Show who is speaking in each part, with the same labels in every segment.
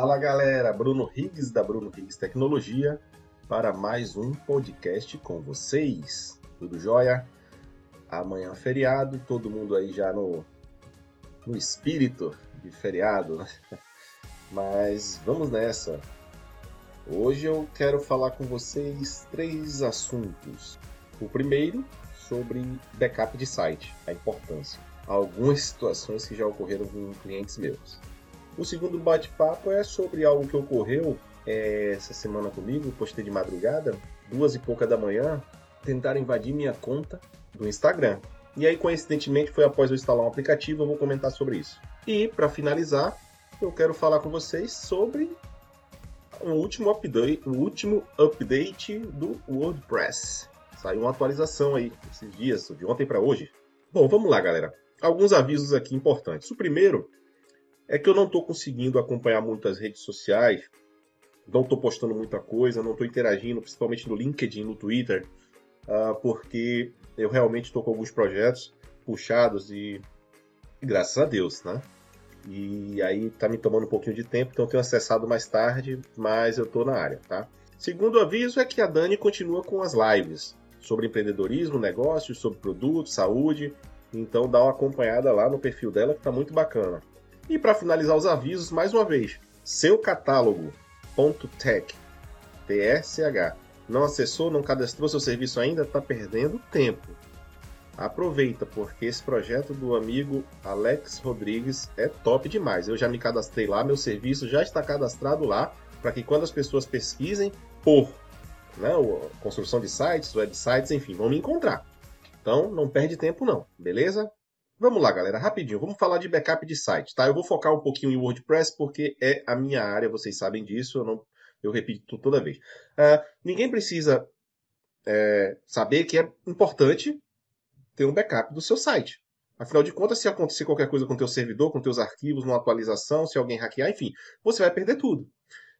Speaker 1: Fala galera, Bruno Riggs da Bruno Riggs Tecnologia para mais um podcast com vocês. Tudo jóia? Amanhã é feriado, todo mundo aí já no, no espírito de feriado, né? Mas vamos nessa. Hoje eu quero falar com vocês três assuntos. O primeiro, sobre backup de site, a importância. Algumas situações que já ocorreram com clientes meus. O segundo bate-papo é sobre algo que ocorreu é, essa semana comigo, postei de madrugada, duas e pouca da manhã, tentaram invadir minha conta do Instagram. E aí, coincidentemente, foi após eu instalar um aplicativo, eu vou comentar sobre isso. E, para finalizar, eu quero falar com vocês sobre o último update, o último update do WordPress. Saiu uma atualização aí esses dias, de ontem para hoje. Bom, vamos lá, galera. Alguns avisos aqui importantes. O primeiro é que eu não estou conseguindo acompanhar muito as redes sociais, não estou postando muita coisa, não estou interagindo, principalmente no LinkedIn, no Twitter, uh, porque eu realmente estou com alguns projetos puxados e, graças a Deus, né? E aí está me tomando um pouquinho de tempo, então tenho acessado mais tarde, mas eu estou na área, tá? Segundo aviso é que a Dani continua com as lives sobre empreendedorismo, negócios, sobre produtos, saúde. Então dá uma acompanhada lá no perfil dela que está muito bacana. E para finalizar os avisos, mais uma vez, seu catálogo.tech, TSH, não acessou, não cadastrou seu serviço ainda, está perdendo tempo. Aproveita, porque esse projeto do amigo Alex Rodrigues é top demais. Eu já me cadastrei lá, meu serviço já está cadastrado lá, para que quando as pessoas pesquisem por né, construção de sites, websites, enfim, vão me encontrar. Então, não perde tempo não, beleza? Vamos lá, galera, rapidinho. Vamos falar de backup de site, tá? Eu vou focar um pouquinho em WordPress porque é a minha área, vocês sabem disso. Eu não, eu repito toda vez. Uh, ninguém precisa é, saber que é importante ter um backup do seu site. Afinal de contas, se acontecer qualquer coisa com o teu servidor, com teus arquivos, uma atualização, se alguém hackear, enfim, você vai perder tudo.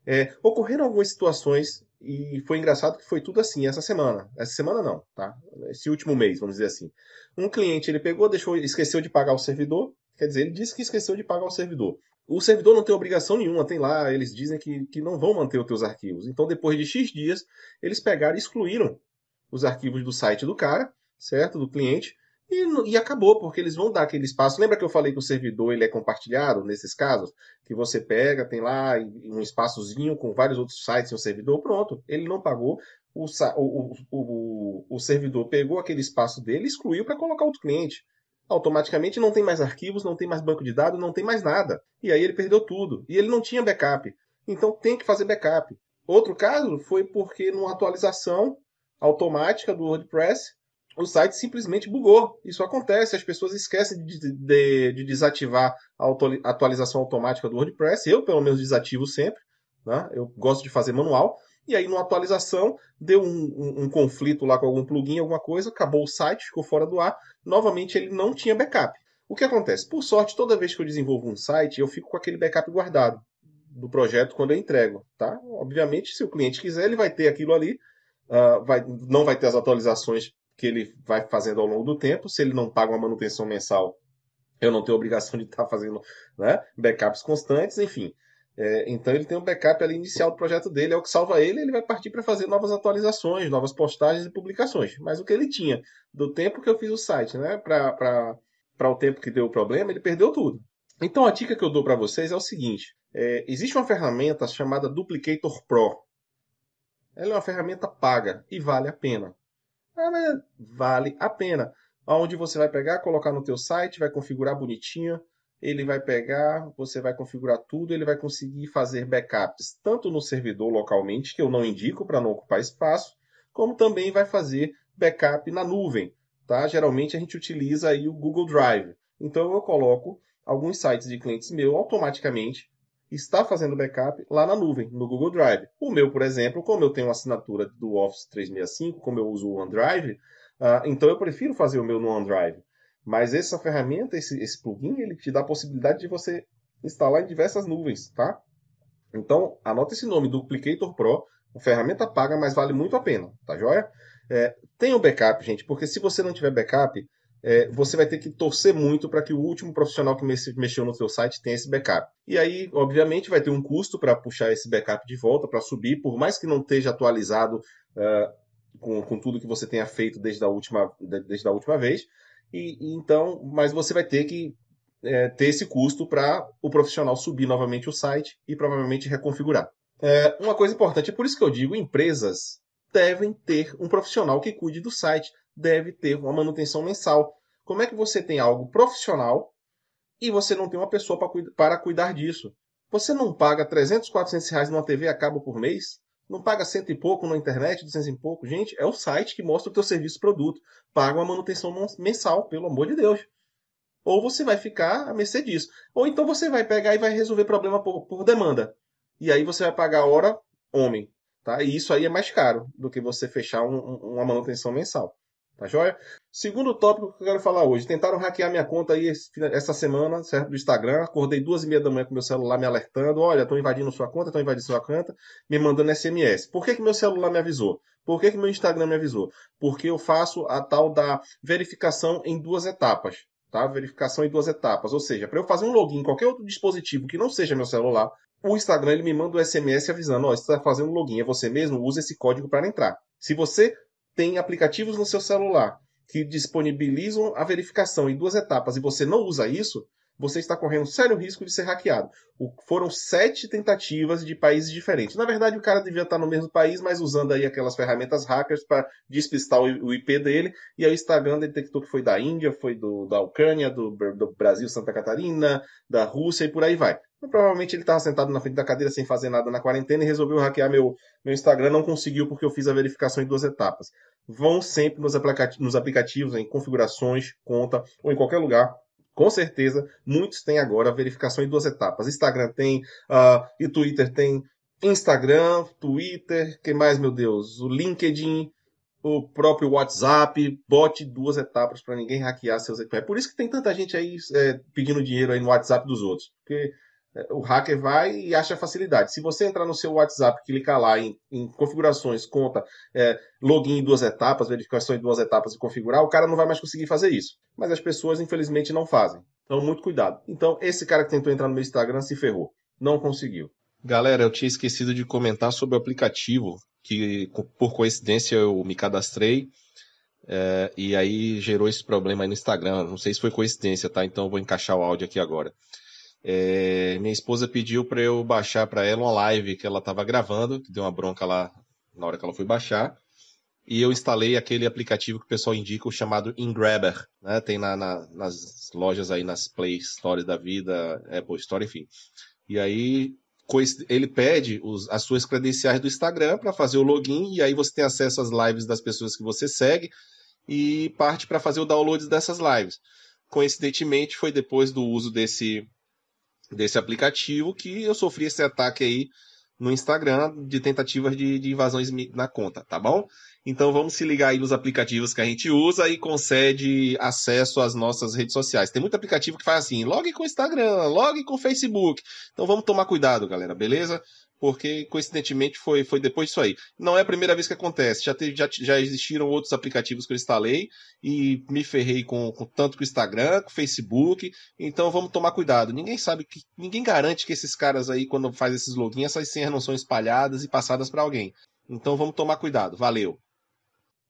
Speaker 1: É, ocorreram algumas situações e foi engraçado que foi tudo assim essa semana. Essa semana não, tá? Esse último mês, vamos dizer assim. Um cliente ele pegou, deixou, esqueceu de pagar o servidor. Quer dizer, ele disse que esqueceu de pagar o servidor. O servidor não tem obrigação nenhuma, tem lá, eles dizem que, que não vão manter os teus arquivos. Então, depois de X dias, eles pegaram e excluíram os arquivos do site do cara, certo? Do cliente, e, e, acabou, porque eles vão dar aquele espaço. Lembra que eu falei que o servidor ele é compartilhado nesses casos? Que você pega, tem lá um espaçozinho com vários outros sites no servidor, pronto. Ele não pagou, o, o, o, o servidor pegou aquele espaço dele e excluiu para colocar outro cliente. Automaticamente não tem mais arquivos, não tem mais banco de dados, não tem mais nada. E aí ele perdeu tudo. E ele não tinha backup. Então tem que fazer backup. Outro caso foi porque numa atualização automática do WordPress, o site simplesmente bugou. Isso acontece, as pessoas esquecem de, de, de desativar a atualização automática do WordPress. Eu, pelo menos, desativo sempre. Né? Eu gosto de fazer manual. E aí, numa atualização, deu um, um, um, conflito lá com algum plugin, alguma coisa, acabou o site, ficou fora do ar. Novamente, ele não tinha backup. O que acontece? Por sorte, toda vez que eu desenvolvo um site, eu fico com aquele backup guardado do projeto quando eu entrego. Tá? Obviamente, se o cliente quiser, ele vai ter aquilo ali. Uh, vai, não vai ter as atualizações que ele vai fazendo ao longo do tempo. Se ele não paga uma manutenção mensal, eu não tenho obrigação de estar fazendo né, backups constantes, enfim. É, então ele tem um backup ali inicial do projeto dele, é o que salva ele, ele vai partir para fazer novas atualizações, novas postagens e publicações. Mas o que ele tinha do tempo que eu fiz o site, né, para o tempo que deu o problema, ele perdeu tudo. Então a dica que eu dou para vocês é o seguinte: é, existe uma ferramenta chamada Duplicator Pro. Ela é uma ferramenta paga e vale a pena. Ah, vale a pena. Onde você vai pegar, colocar no teu site, vai configurar bonitinho, ele vai pegar, você vai configurar tudo, ele vai conseguir fazer backups tanto no servidor localmente, que eu não indico para não ocupar espaço, como também vai fazer backup na nuvem, tá? Geralmente a gente utiliza aí o Google Drive. Então eu coloco alguns sites de clientes meus automaticamente está fazendo backup lá na nuvem, no Google Drive. O meu, por exemplo, como eu tenho assinatura do Office 365, como eu uso o OneDrive, uh, então eu prefiro fazer o meu no OneDrive. Mas essa ferramenta, esse, esse plugin, ele te dá a possibilidade de você instalar em diversas nuvens, tá? Então, anota esse nome, Duplicator Pro, uma ferramenta paga, mas vale muito a pena, tá joia? É, o um backup, gente, porque se você não tiver backup, é, você vai ter que torcer muito para que o último profissional que mexeu no seu site tenha esse backup. E aí, obviamente, vai ter um custo para puxar esse backup de volta, para subir, por mais que não esteja atualizado uh, com, com, tudo que você tenha feito desde a última, desde a última vez. E, e então, mas você vai ter que é, ter esse custo para o profissional subir novamente o site e provavelmente reconfigurar. É, uma coisa importante, é por isso que eu digo, empresas devem ter um profissional que cuide do site deve ter uma manutenção mensal. Como é que você tem algo profissional e você não tem uma pessoa para cuidar disso? Você não paga 300, 400 reais numa TV a cabo por mês? Não paga cento e pouco na internet, 200 e pouco? Gente, é o site que mostra o teu serviço produto. Paga uma manutenção mensal, pelo amor de Deus. Ou você vai ficar à mercê disso. Ou então você vai pegar e vai resolver problema por, por demanda. E aí você vai pagar a hora homem. Tá? E isso aí é mais caro do que você fechar um, um, uma manutenção mensal. Tá joia? Segundo tópico que eu quero falar hoje. Tentaram hackear minha conta aí essa semana, certo? Do Instagram. Acordei duas e meia da manhã com meu celular me alertando. Olha, estão invadindo sua conta, estão invadindo sua conta, me mandando SMS. Por que, que meu celular me avisou? Por que, que meu Instagram me avisou? Porque eu faço a tal da verificação em duas etapas. Tá? Verificação em duas etapas. Ou seja, para eu fazer um login em qualquer outro dispositivo que não seja meu celular, o Instagram ele me manda um SMS avisando: ó, oh, está fazendo login, é você mesmo, usa esse código para entrar. Se você tem aplicativos no seu celular que disponibilizam a verificação em duas etapas e você não usa isso, você está correndo sério risco de ser hackeado. O, foram sete tentativas de países diferentes. Na verdade, o cara devia estar no mesmo país, mas usando aí aquelas ferramentas hackers para despistar o, o, IP dele. E aí o Instagram detectou que foi da Índia, foi do, da Ucrânia, do, do Brasil, Santa Catarina, da Rússia e por aí vai. Provavelmente ele estava sentado na frente da cadeira sem fazer nada na quarentena e resolveu hackear meu, meu Instagram. Não conseguiu porque eu fiz a verificação em duas etapas. Vão sempre nos, aplicativos, nos aplicativos em configurações, conta ou em qualquer lugar com certeza, muitos têm agora verificação em duas etapas. Instagram tem, uh, e Twitter tem. Instagram, Twitter, que mais, meu Deus? O LinkedIn, o próprio WhatsApp, bote duas etapas para ninguém hackear seus equipamentos. É por isso que tem tanta gente aí é, pedindo dinheiro aí no WhatsApp dos outros. Porque o hacker vai e acha facilidade. Se você entrar no seu WhatsApp, clicar lá em, em configurações, conta, é, login em duas etapas, verificação em duas etapas e configurar, o cara não vai mais conseguir fazer isso. Mas as pessoas, infelizmente, não fazem. Então, muito cuidado. Então, esse cara que tentou entrar no meu Instagram se ferrou. Não conseguiu. Galera, eu tinha esquecido de comentar sobre o aplicativo que, por coincidência, eu me cadastrei. É, e aí gerou esse problema aí no Instagram. Não sei se foi coincidência, tá? Então eu vou encaixar o áudio aqui agora. É, minha esposa pediu para eu baixar para ela uma live que ela estava gravando, que deu uma bronca lá na hora que ela foi baixar. E eu instalei aquele aplicativo que o pessoal indica, o chamado InGrabber. Né? Tem na, na, nas lojas aí, nas Play Store da vida, Apple Store, enfim. E aí ele pede os, as suas credenciais do Instagram para fazer o login e aí você tem acesso às lives das pessoas que você segue e parte para fazer o download dessas lives. Coincidentemente, foi depois do uso desse desse aplicativo que eu sofri esse ataque aí no Instagram de tentativas de, de invasões na conta, tá bom? Então vamos se ligar aí nos aplicativos que a gente usa e concede acesso às nossas redes sociais. Tem muito aplicativo que faz assim, log com o Instagram, log com o Facebook. Então vamos tomar cuidado, galera, beleza? Porque coincidentemente foi, foi depois disso aí. Não é a primeira vez que acontece, já, teve, já, já existiram outros aplicativos que eu instalei e me ferrei com, com tanto com o Instagram, com o Facebook, então vamos tomar cuidado. Ninguém sabe, que ninguém garante que esses caras aí, quando faz esses logins, essas senhas não são espalhadas e passadas para alguém. Então vamos tomar cuidado. Valeu!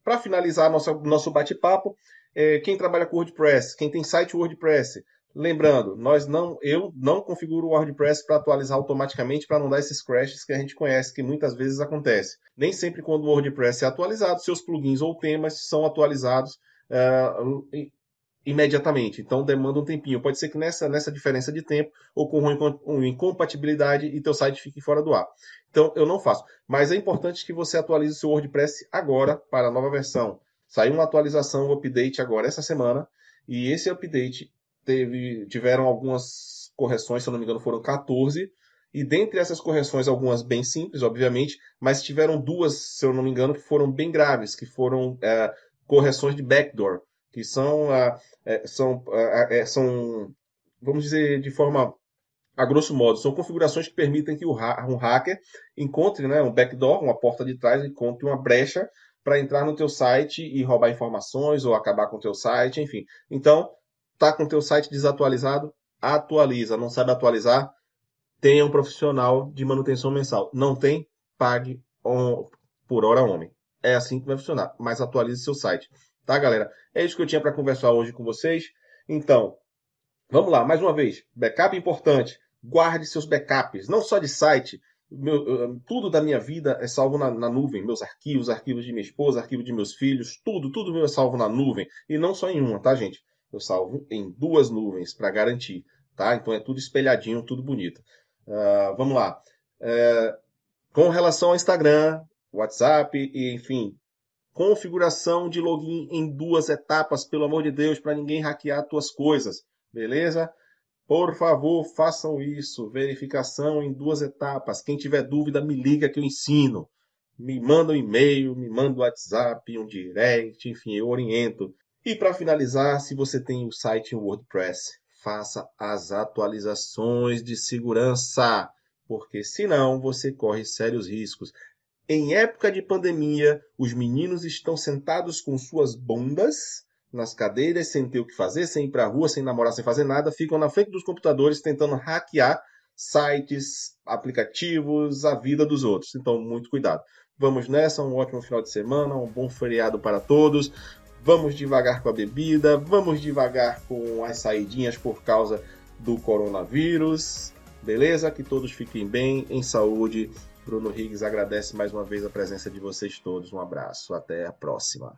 Speaker 1: Para finalizar nosso, nosso bate-papo, é, quem trabalha com WordPress, quem tem site WordPress, Lembrando, nós não, eu não configuro o WordPress para atualizar automaticamente para não dar esses crashes que a gente conhece, que muitas vezes acontece. Nem sempre quando o WordPress é atualizado, seus plugins ou temas são atualizados uh, imediatamente. Então demanda um tempinho. Pode ser que nessa, nessa diferença de tempo ocorra uma incompatibilidade e teu site fique fora do ar. Então eu não faço. Mas é importante que você atualize o seu WordPress agora para a nova versão. Saiu uma atualização, um update agora essa semana. E esse update teve, tiveram algumas correções, se eu não me engano, foram 14. E dentre essas correções, algumas bem simples, obviamente, mas tiveram duas, se eu não me engano, que foram bem graves, que foram é, correções de backdoor, que são, é, são, é, são, vamos dizer de forma a grosso modo, são configurações que permitem que ha um hacker encontre né, um backdoor, uma porta de trás, encontre uma brecha para entrar no teu site e roubar informações ou acabar com o teu site, enfim. Então, tá com teu site desatualizado, atualiza. Não sabe atualizar? Tenha um profissional de manutenção mensal. Não tem? Pague por hora homem. É assim que vai funcionar. Mas atualize seu site. Tá, galera? É isso que eu tinha para conversar hoje com vocês. Então, vamos lá, mais uma vez. Backup importante. Guarde seus backups, não só de site. Meu, tudo da minha vida é salvo na, na, nuvem. Meus arquivos, arquivos de minha esposa, arquivos de meus filhos, tudo, tudo meu é salvo na nuvem. E não só em uma, tá, gente? Eu salvo em duas nuvens para garantir, tá? Então é tudo espelhadinho, tudo bonito. Uh, vamos lá. Uh, com relação ao Instagram, WhatsApp e, enfim, configuração de login em duas etapas, pelo amor de Deus, para ninguém hackear tuas coisas, beleza? Por favor, façam isso. Verificação em duas etapas. Quem tiver dúvida, me liga que eu ensino. Me manda um e-mail, me manda um WhatsApp, um direct, enfim, eu oriento. E para finalizar, se você tem o site em WordPress, faça as atualizações de segurança, porque senão você corre sérios riscos. Em época de pandemia, os meninos estão sentados com suas bundas nas cadeiras, sem ter o que fazer, sem ir para a rua, sem namorar, sem fazer nada, ficam na frente dos computadores tentando hackear sites, aplicativos, a vida dos outros. Então, muito cuidado. Vamos nessa, um ótimo final de semana, um bom feriado para todos. Vamos devagar com a bebida, vamos devagar com as saidinhas por causa do coronavírus. Beleza? Que todos fiquem bem, em saúde Bruno Higgs agradece mais uma vez a presença de vocês todos. Um abraço, até a próxima.